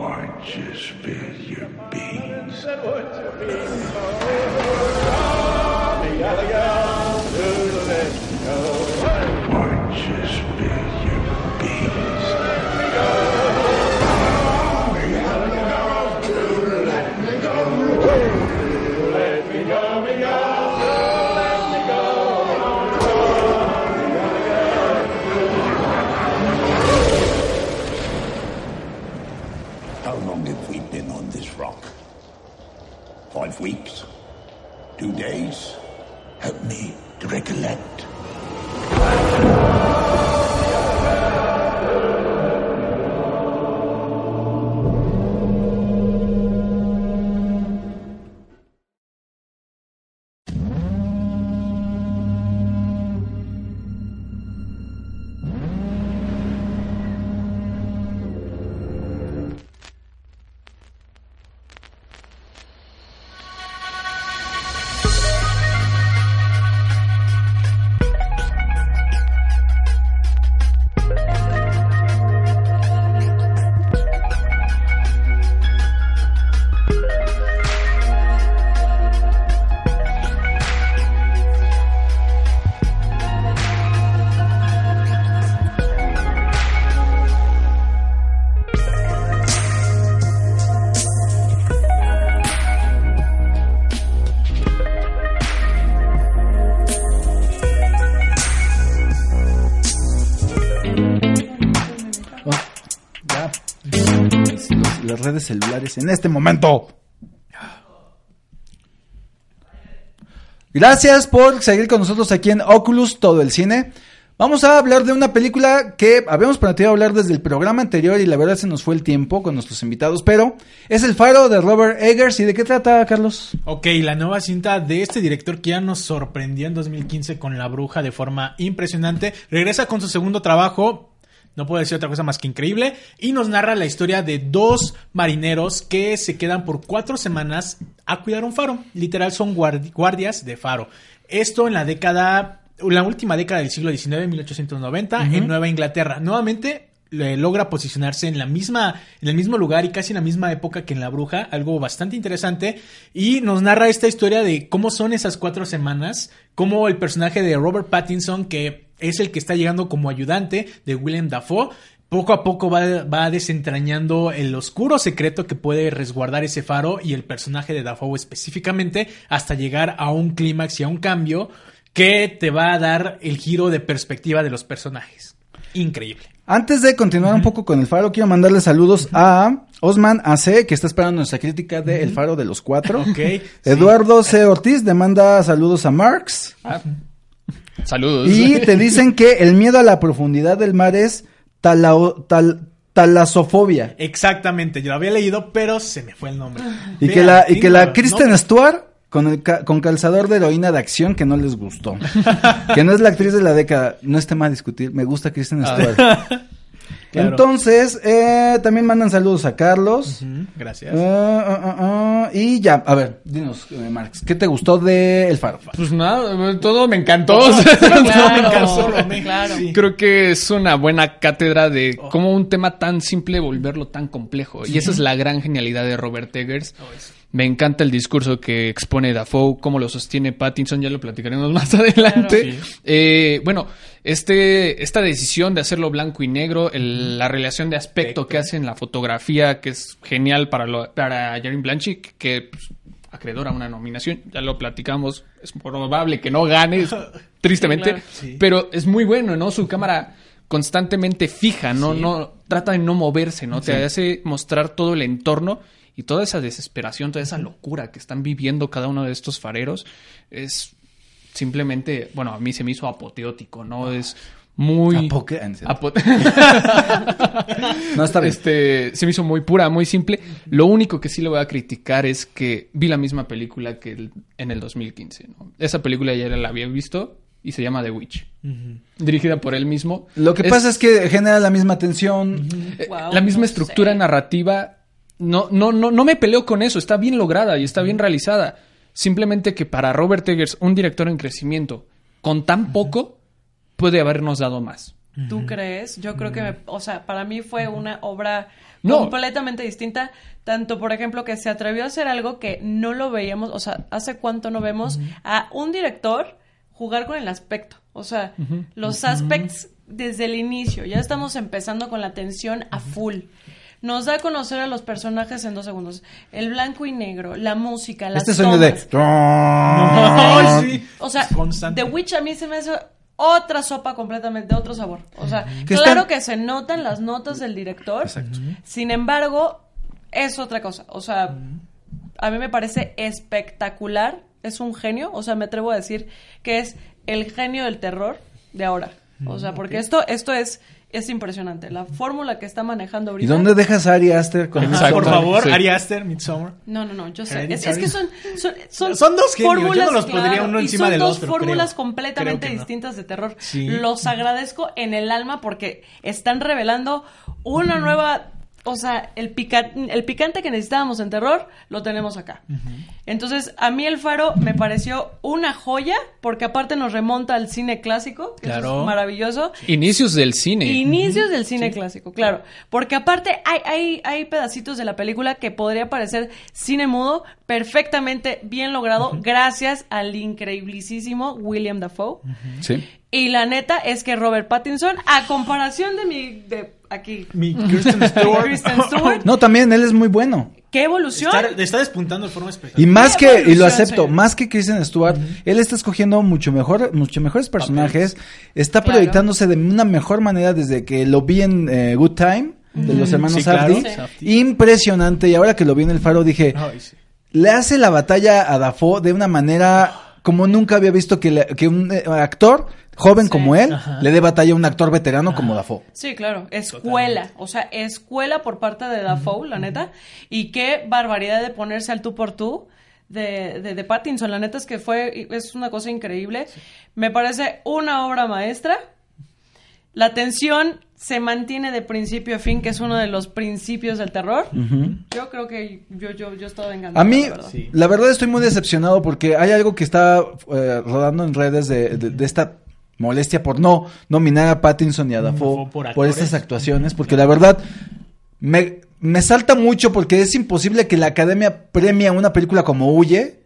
Why don't you spill your beans? Redes celulares en este momento. Gracias por seguir con nosotros aquí en Oculus, todo el cine. Vamos a hablar de una película que habíamos prometido hablar desde el programa anterior y la verdad se nos fue el tiempo con nuestros invitados, pero es El Faro de Robert Eggers. ¿Y de qué trata, Carlos? Ok, la nueva cinta de este director que ya nos sorprendió en 2015 con La Bruja de forma impresionante. Regresa con su segundo trabajo, no puedo decir otra cosa más que increíble, y nos narra la historia de dos marineros que se quedan por cuatro semanas a cuidar un faro. Literal son guardi- guardias de faro. Esto en la década, la última década del siglo XIX, 1890, Ujú. en Nueva Inglaterra. Nuevamente logra posicionarse en la misma, en el mismo lugar y casi en la misma época que en La Bruja, algo bastante interesante. Y nos narra esta historia de cómo son esas cuatro semanas, cómo el personaje de Robert Pattinson, que es el que está llegando como ayudante de William Dafoe, poco a poco va, va desentrañando el oscuro secreto que puede resguardar ese faro y el personaje de Dafoe específicamente hasta llegar a un clímax y a un cambio que te va a dar el giro de perspectiva de los personajes. Increíble. Antes de continuar un poco con El Faro, quiero mandarle saludos a Osman AC, que está esperando nuestra crítica de El Faro de los Cuatro. Sí. Eduardo C. Ortiz le manda saludos a Marx. Saludos. Y te dicen que el miedo a la profundidad del mar es talao- tal- talasofobia. Exactamente, yo lo había leído, pero se me fue el nombre. Y que la, y que la Kristen nombres. Stewart con, el ca- con calzador de heroína de acción que no les gustó. que no es la actriz de la década. No es tema a discutir. Me gusta Kristen Ah. Stewart. Claro. Entonces, eh, también mandan saludos a Carlos. Gracias. Ah, Y ya, a ver, dinos, eh, Marx, ¿qué te gustó de El Faro? Pues nada, todo me encantó. O sea, Claro, todo me encantó. claro. Creo que es una buena cátedra de cómo un tema tan simple volverlo tan complejo. Y esa es la gran genialidad de Robert Eggers. Me encanta el discurso que expone Dafoe, cómo lo sostiene Pattinson, ya lo platicaremos más adelante. Claro. Eh, bueno, este, esta decisión de hacerlo blanco y negro, el- la relación de aspecto que hace en la fotografía, que es genial para, lo, para Jeremy Blanchett, que pues, acreedora a una nominación, ya lo platicamos, es probable que no gane, tristemente, Sí, claro. Sí. pero es muy bueno, ¿no? Su cámara constantemente fija, no, no, trata de no moverse, ¿no? Te hace mostrar todo el entorno y toda esa desesperación, toda esa locura que están viviendo cada uno de estos fareros es simplemente, bueno, a mí se me hizo apoteótico, ¿no? Es muy... Apoque- apo- No, está bien. Este, se me hizo muy pura, muy simple. Lo único que sí le voy a criticar es que vi la misma película que el- en el 2015, ¿no? Esa película ya la había visto y se llama The Witch. Dirigida por él mismo. Lo que pasa es que genera la misma tensión. Eh, Wow, la misma no estructura sé. narrativa no, no, no, no me peleo con eso, está bien lograda y está bien realizada. Simplemente que para Robert Eggers, un director en crecimiento, con tan poco, puede habernos dado más. ¿Tú crees? Yo creo que, me- o sea, para mí fue una obra No. completamente distinta. Tanto, por ejemplo, que se atrevió a hacer algo que no lo veíamos, o sea, hace cuánto no vemos a un director jugar con el aspecto. O sea, los aspects desde el inicio. Ya estamos empezando con la tensión a full. Nos da a conocer a los personajes en dos segundos. El blanco y negro, la música, las Este sonido de... Ay, sí. O sea, Constante. The Witch a mí se me hace otra sopa completamente, otro sabor. O sea, Que claro están- que se notan las notas del director. Sin embargo, es otra cosa. O sea, a mí me parece espectacular. Es un genio. O sea, me atrevo a decir que es el genio del terror de ahora. O sea, porque esto, esto es, es impresionante. La fórmula que está manejando ¿Y ahorita. dónde dejas a Ari Aster con Ajá, por favor, Sí. Ari Aster, Midsommar. No, no, no, yo sé. Es, que son, son, son, Son dos yo fórmulas, no los pondría claro, uno y encima son del dos otro, fórmulas creo. completamente Creo que no. distintas de terror. Sí. Los agradezco en el alma porque están revelando una nueva... O sea, el, pica- el picante que necesitábamos en terror lo tenemos acá. Entonces, a mí El Faro me pareció una joya porque aparte nos remonta al cine clásico, que Claro. es maravilloso. Inicios del cine. Inicios del cine clásico, claro. Porque aparte hay, hay, hay pedacitos de la película que podría parecer cine mudo perfectamente bien logrado gracias al increíblisísimo William Dafoe. Sí. Y la neta es que Robert Pattinson, a comparación de mi... de aquí. Mi Kristen Stewart. Kristen Stewart, No, también él es muy bueno. ¿Qué evolución? Está, está despuntando de forma espectacular. Y más que, y lo acepto, señor. más que Kristen Stewart, él está escogiendo mucho mejor, mucho mejores personajes, está Claro. proyectándose de una mejor manera desde que lo vi en eh, Good Time, de los hermanos Sí, claro. Impresionante, y ahora que lo vi en El Faro dije, Ay, sí. le hace la batalla a Dafoe de una manera como nunca había visto que, le- que un eh, actor joven Sí. como él Ajá. le dé batalla a un actor veterano como Dafoe. Sí, claro, escuela, o sea, escuela por parte de Dafoe, la neta, y qué barbaridad de ponerse al tú por tú de, de, de Pattinson, la neta es que fue, es una cosa increíble, me parece una obra maestra, la tensión se mantiene de principio a fin, que es uno de los principios del terror, yo creo que yo, yo, yo estaba enganchado. A mí, la verdad. Sí. la verdad estoy muy decepcionado porque hay algo que está eh, rodando en redes de, de- de esta molestia por no nominar a Pattinson y a Dafoe por por, estas actuaciones, porque la verdad me, me salta mucho porque es imposible que la academia premie a una película como Huye,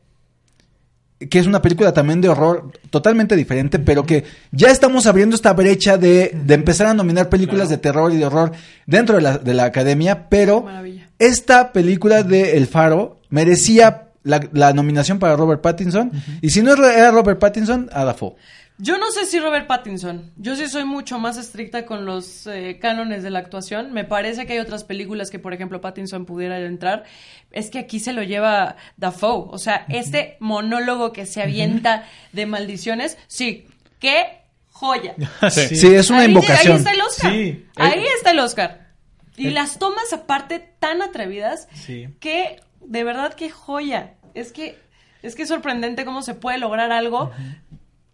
que es una película también de horror totalmente diferente, pero que ya estamos abriendo esta brecha de, de empezar a nominar películas de terror y de horror dentro de la, de la academia, pero Maravilla. esta película de El Faro merecía la, la nominación para Robert Pattinson, y si no era Robert Pattinson, a Dafoe. Yo no sé si Robert Pattinson. Yo sí soy mucho más estricta con los eh, cánones de la actuación. Me parece que hay otras películas que, por ejemplo, Pattinson pudiera entrar. Es que aquí se lo lleva Dafoe. O sea, este monólogo que se avienta de maldiciones, sí, qué joya. Sí. Sí, es una Ahí- invocación. Ahí está el Oscar. Sí. Ahí está el Oscar. Y las tomas aparte tan atrevidas Sí. que de verdad qué joya. Es que es que es sorprendente cómo se puede lograr algo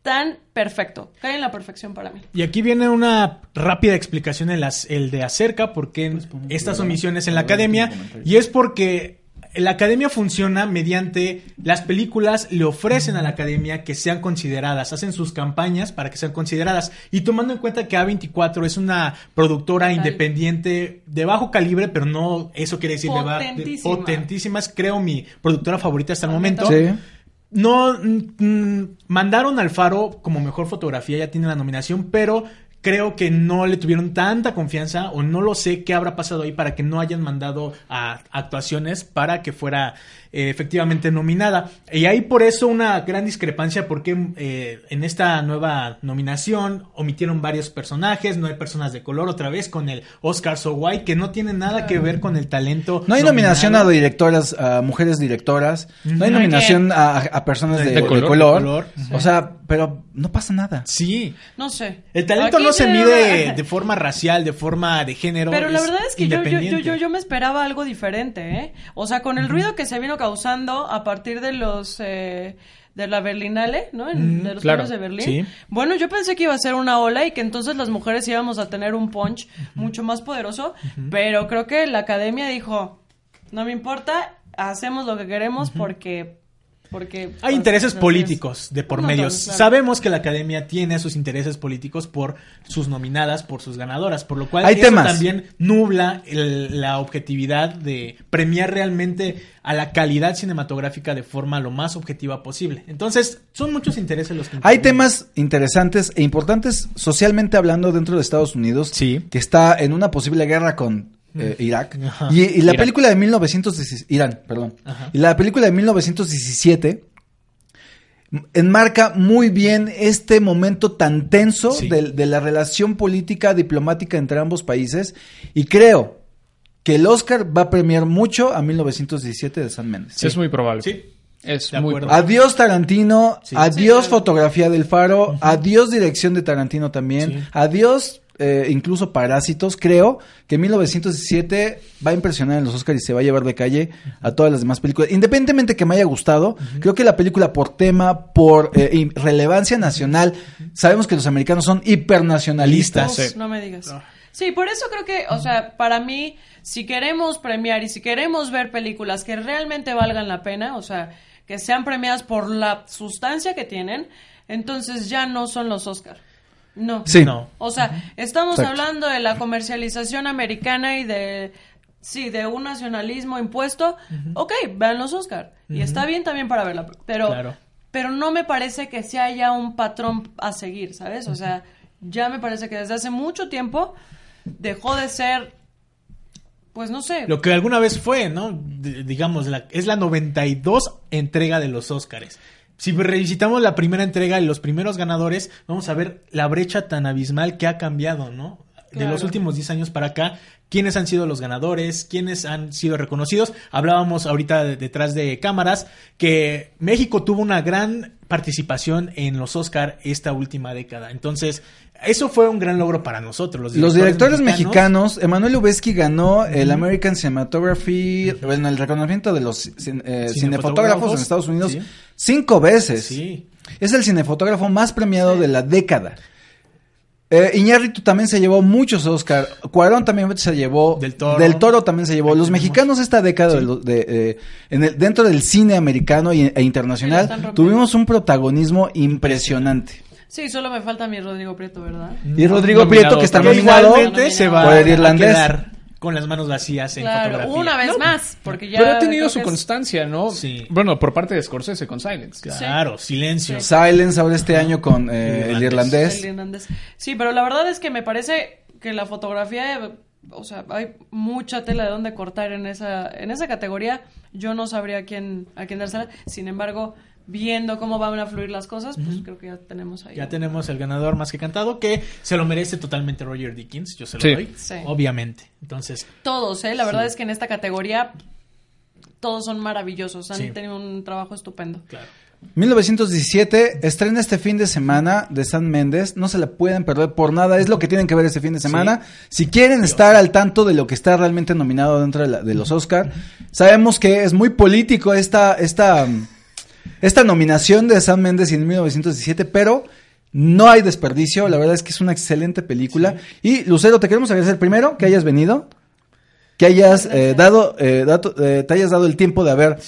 tan perfecto. Cae en la perfección para mí. Y aquí viene una rápida explicación en las, el de acerca, porque estas omisiones en la academia, y es porque la academia funciona mediante las películas le ofrecen a la academia que sean consideradas, hacen sus campañas para que sean consideradas. Y tomando en cuenta que A24 es una productora independiente de bajo calibre, pero no eso quiere decir de- Potentísima. potentísima, es creo mi productora favorita hasta el momento. Sí. No mm, mandaron al Faro como mejor fotografía, ya tiene la nominación, pero creo que no le tuvieron tanta confianza o no lo sé qué habrá pasado ahí para que no hayan mandado a actuaciones para que fuera eh, efectivamente nominada. Y hay por eso una gran discrepancia porque eh, en esta nueva nominación omitieron varios personajes, no hay personas de color otra vez con el Oscar So White que no tiene nada que ver con el talento. No hay nominación a directoras, a mujeres directoras. No hay nominación a, a personas de, De de color, color. de color. O sea, pero no pasa nada. Sí. No sé. El talento Aquí no se mide de forma racial, de forma de género. Pero la verdad es que yo, yo, yo, yo me esperaba algo diferente, ¿eh? O sea, con el ruido que se vino causando a partir de los... eh, de la Berlinale, ¿no? En- de los claro, de Berlín. sí. Bueno, yo pensé que iba a ser una ola y que entonces las mujeres íbamos a tener un punch mucho más poderoso, pero creo que la academia dijo, no me importa, hacemos lo que queremos porque... porque Hay intereses así es". políticos de por claro. Sabemos que la academia tiene sus intereses políticos por sus nominadas, por sus ganadoras, por lo cual Hay eso temas. también nubla el- la objetividad de premiar realmente a la calidad cinematográfica de forma lo más objetiva posible. Entonces, son muchos intereses los que Hay intervienen. temas interesantes e importantes socialmente hablando dentro de Estados Unidos que está en una posible guerra con eh, Irak. Y, y la Irak. película de 1917, Irán, perdón. Ajá. Y la película de 1917 enmarca muy bien este momento tan tenso Sí. de, de la relación política diplomática entre ambos países y creo que el Oscar va a premiar mucho a 1917 de San Méndez. Es muy probable. Sí. Es De muy. Adiós Tarantino, Sí. adiós Sí. fotografía del faro, adiós dirección de Tarantino también, Sí. adiós eh, incluso Parásitos. Creo que 1917 va a impresionar en los Oscars y se va a llevar de calle a todas las demás películas. Independientemente que me haya gustado, creo que la película por tema, por eh, relevancia nacional, sabemos que los americanos son hipernacionalistas. Uf, No me digas. Sí, por eso creo que, o sea, para mí, si queremos premiar y si queremos ver películas que realmente valgan la pena, o sea, que sean premiadas por la sustancia que tienen, entonces ya no son los Oscar. No. Sí. No. O sea, estamos Exacto. hablando de la comercialización americana y de sí, de un nacionalismo impuesto. Ok, vean los Oscar. Y está bien también para verla, pero Claro. pero no me parece que sea ya un patrón a seguir, ¿sabes? O sea, ya me parece que desde hace mucho tiempo dejó de ser pues no sé. Lo que alguna vez fue, ¿no? D- digamos, la, es la 92 entrega de los Óscares. Si revisitamos la primera entrega y los primeros ganadores, vamos a ver la brecha tan abismal que ha cambiado, ¿no? De Claro. los últimos 10 años para acá, quiénes han sido los ganadores, quiénes han sido reconocidos. Hablábamos ahorita de- detrás de cámaras que México tuvo una gran participación en los Oscar esta última década. Entonces, eso fue un gran logro para nosotros. Los Los directores mexicanos, Emanuel Lubezki ganó el American Cinematography, bueno, el reconocimiento de los cin- eh, Cinefotógrafos. cinefotógrafos en Estados Unidos Sí. Cinco veces. Sí. Es el cinefotógrafo más premiado de la década. Eh, Iñárritu también se llevó muchos Oscar. Cuarón también se llevó. Del Toro. también se llevó. Los mexicanos esta década de lo- de, eh, en el- dentro del cine americano y- e internacional tuvimos un protagonismo impresionante. Sí, solo me falta mi Rodrigo Prieto, ¿verdad? Y Rodrigo Nominado Prieto que está nominado Igualmente se va por el a irlandés. quedar con las manos vacías en Claro, fotografía. una vez No, más, porque ya Pero ha tenido su constancia, ¿no? Sí. Bueno, por parte de Scorsese con Silence. Claro, silencio. Silence ahora este año con eh, el El irlandés. El irlandés. Sí, pero la verdad es que me parece que la fotografía, o sea, hay mucha tela de donde cortar en esa, en esa categoría. Yo no sabría a quién, a quién dársela. Sin embargo, viendo cómo van a fluir las cosas, pues creo que ya tenemos ahí. Ya tenemos el ganador más que cantado, que se lo merece totalmente Roger Dickens, yo se lo Sí. doy, Sí. obviamente. Entonces, Todos, ¿eh? La verdad Sí. es que en esta categoría todos son maravillosos. Han Sí. tenido un trabajo estupendo. claro. 1917 estrena este fin de semana de San Méndez. No se la pueden perder por nada. Es lo que tienen que ver este fin de semana. Si quieren estar al tanto de lo que está realmente nominado dentro de, la- de los Oscar, sabemos que es muy político esta, esta, esta nominación de San Méndez en 1917, pero no hay desperdicio. La verdad es que es una excelente película. Y Lucero, te queremos agradecer primero que hayas venido. que hayas eh, dado, eh, dato- eh, te hayas dado el tiempo de haber,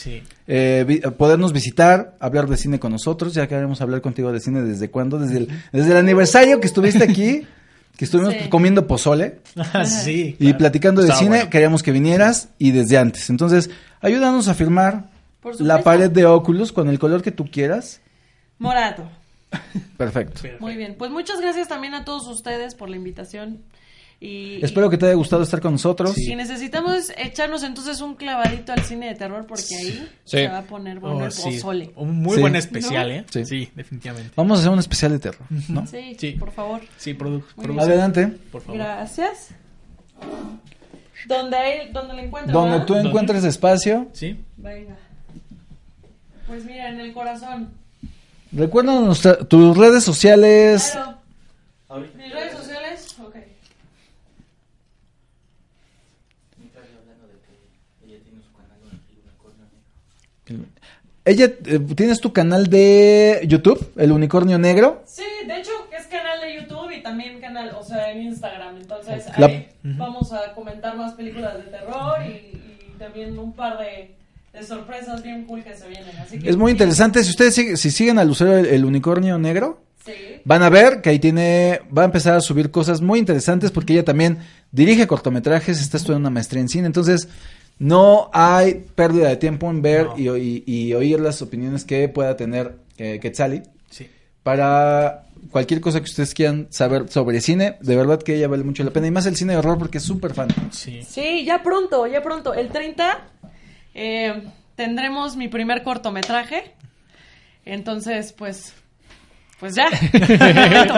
eh, vi- podernos visitar, hablar de cine con nosotros. Ya queremos hablar contigo de cine desde cuándo, desde el, desde el aniversario que estuviste aquí, que estuvimos Sí. comiendo pozole. Sí. Y platicando de cine, bueno. queríamos que vinieras y desde antes. Entonces, ayúdanos a firmar Por la pared de Oculus con el color que tú quieras. Morado. Perfecto. Muy bien. Pues muchas gracias también a todos ustedes por la invitación. Y, Espero que te haya gustado estar con nosotros. y necesitamos echarnos entonces un clavadito al cine de terror porque ahí Sí. se va a poner bueno Oh, sí. Un muy Sí. buen especial, ¿No? ¿eh? Sí. Sí. definitivamente. Vamos a hacer un especial de terror, ¿no? Sí, por favor. Sí, produ Muy produce. Adelante. Por favor. Gracias. Donde, hay, donde lo encuentro. Donde ¿verdad? tú encuentres espacio. Sí. Venga. Pues mira, en el corazón. Recuerda nuestra- tus redes sociales. Claro. ¿Mis redes sociales? Ok. Ella, eh, ¿tienes tu canal de YouTube, El Unicornio Negro? Sí, de hecho es canal de YouTube y también canal, o sea, en Instagram. Entonces La- ahí vamos a comentar más películas de terror y, y también un par de, de sorpresas bien cool que se vienen. Así que Es muy interesante. Si ustedes sig- si siguen al Lucero el, el Unicornio Negro, Sí. van a ver que ahí tiene, va a empezar a subir cosas muy interesantes porque ella también dirige cortometrajes, está estudiando una maestría en cine. Entonces, no hay pérdida de tiempo en ver y, y- y oír las opiniones que pueda tener eh, Quetzali. Sí. Para cualquier cosa que ustedes quieran saber sobre cine, de verdad que ella vale mucho la pena. Y más el cine de horror porque es súper fan. Sí. Sí, ya pronto, ya pronto. El 30 eh, tendremos mi primer cortometraje. Entonces, pues, pues ya.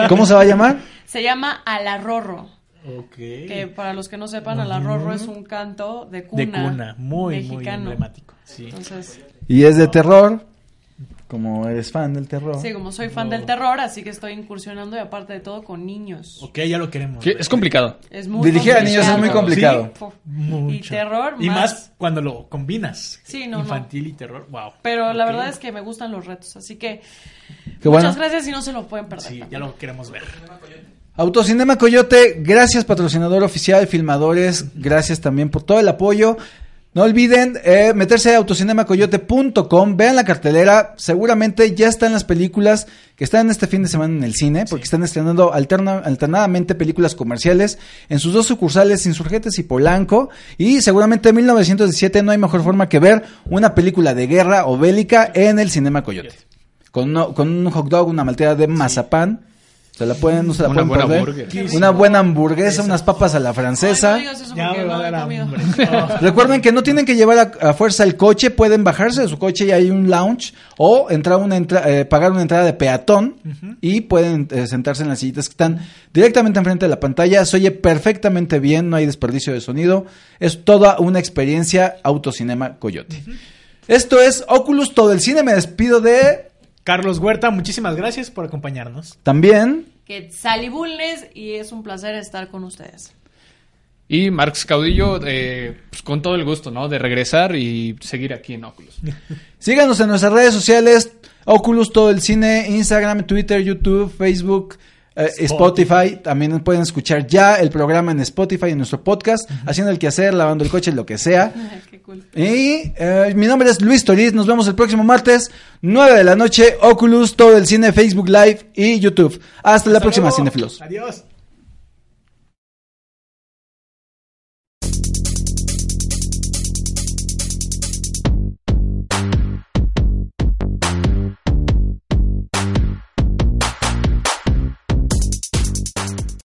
¿Cómo se va a llamar? Se llama Alarrorro. Ok. Que para los que no sepan, Alarrorro es un canto de cuna. De cuna, muy, muy mexicano. emblemático. Sí. Entonces, Y es de terror, como eres fan del terror. sí, como soy fan del terror, así que estoy incursionando y aparte de todo con niños. Ok, ya lo queremos. Sí, es complicado. Es muy Dirigir a niños es muy complicado. Mucho. Y terror Y más. cuando lo combinas. Sí, no, no. Infantil y terror. Wow. Pero la verdad es que me gustan los retos, así que Qué muchas bueno. gracias y no se lo pueden perder. Sí, ya lo queremos ver. Autocinema Coyote, gracias patrocinador oficial, filmadores, gracias también por todo el apoyo. No olviden eh, meterse a autocinemacoyote.com, vean la cartelera, seguramente ya están las películas que están este fin de semana en el cine, porque están estrenando alterna- alternadamente películas comerciales en sus dos sucursales, Insurgentes y Polanco, y seguramente en 1917 no hay mejor forma que ver una película de guerra o bélica en el Cinema Coyote. Con, uno- con un hot dog, una malteada de mazapán, se la pueden, no se la Una pueden buena perder. hamburguesa. Una buena hamburguesa, unas papas a la francesa. Recuerden que no tienen que llevar a, a fuerza el coche, pueden bajarse de su coche y hay un lounge o entrar una entra- eh, pagar una entrada de peatón y pueden eh, sentarse en las sillitas que están directamente enfrente de la pantalla. Se oye perfectamente bien, no hay desperdicio de sonido. Es toda una experiencia Autocinema Coyote. Esto es Oculus, todo el cine. Me despido de Carlos Huerta, muchísimas gracias por acompañarnos. también. Que Sally Bulnes y es un placer estar con ustedes. Y Marx Caudillo, eh, pues, con todo el gusto, ¿no? De regresar y seguir aquí en Oculus. Síganos en nuestras redes sociales, Oculus, todo el cine, Instagram, Twitter, YouTube, Facebook, eh, Spotify. También pueden escuchar ya el programa en Spotify, en nuestro podcast, haciendo el quehacer, lavando el coche, lo que sea. Qué cool. Y eh, mi nombre es Luis Toriz, nos vemos el próximo martes, 9 de la noche, Oculus, todo el cine, Facebook Live y YouTube. Hasta, la próxima, luego. Cinefilos. Adiós.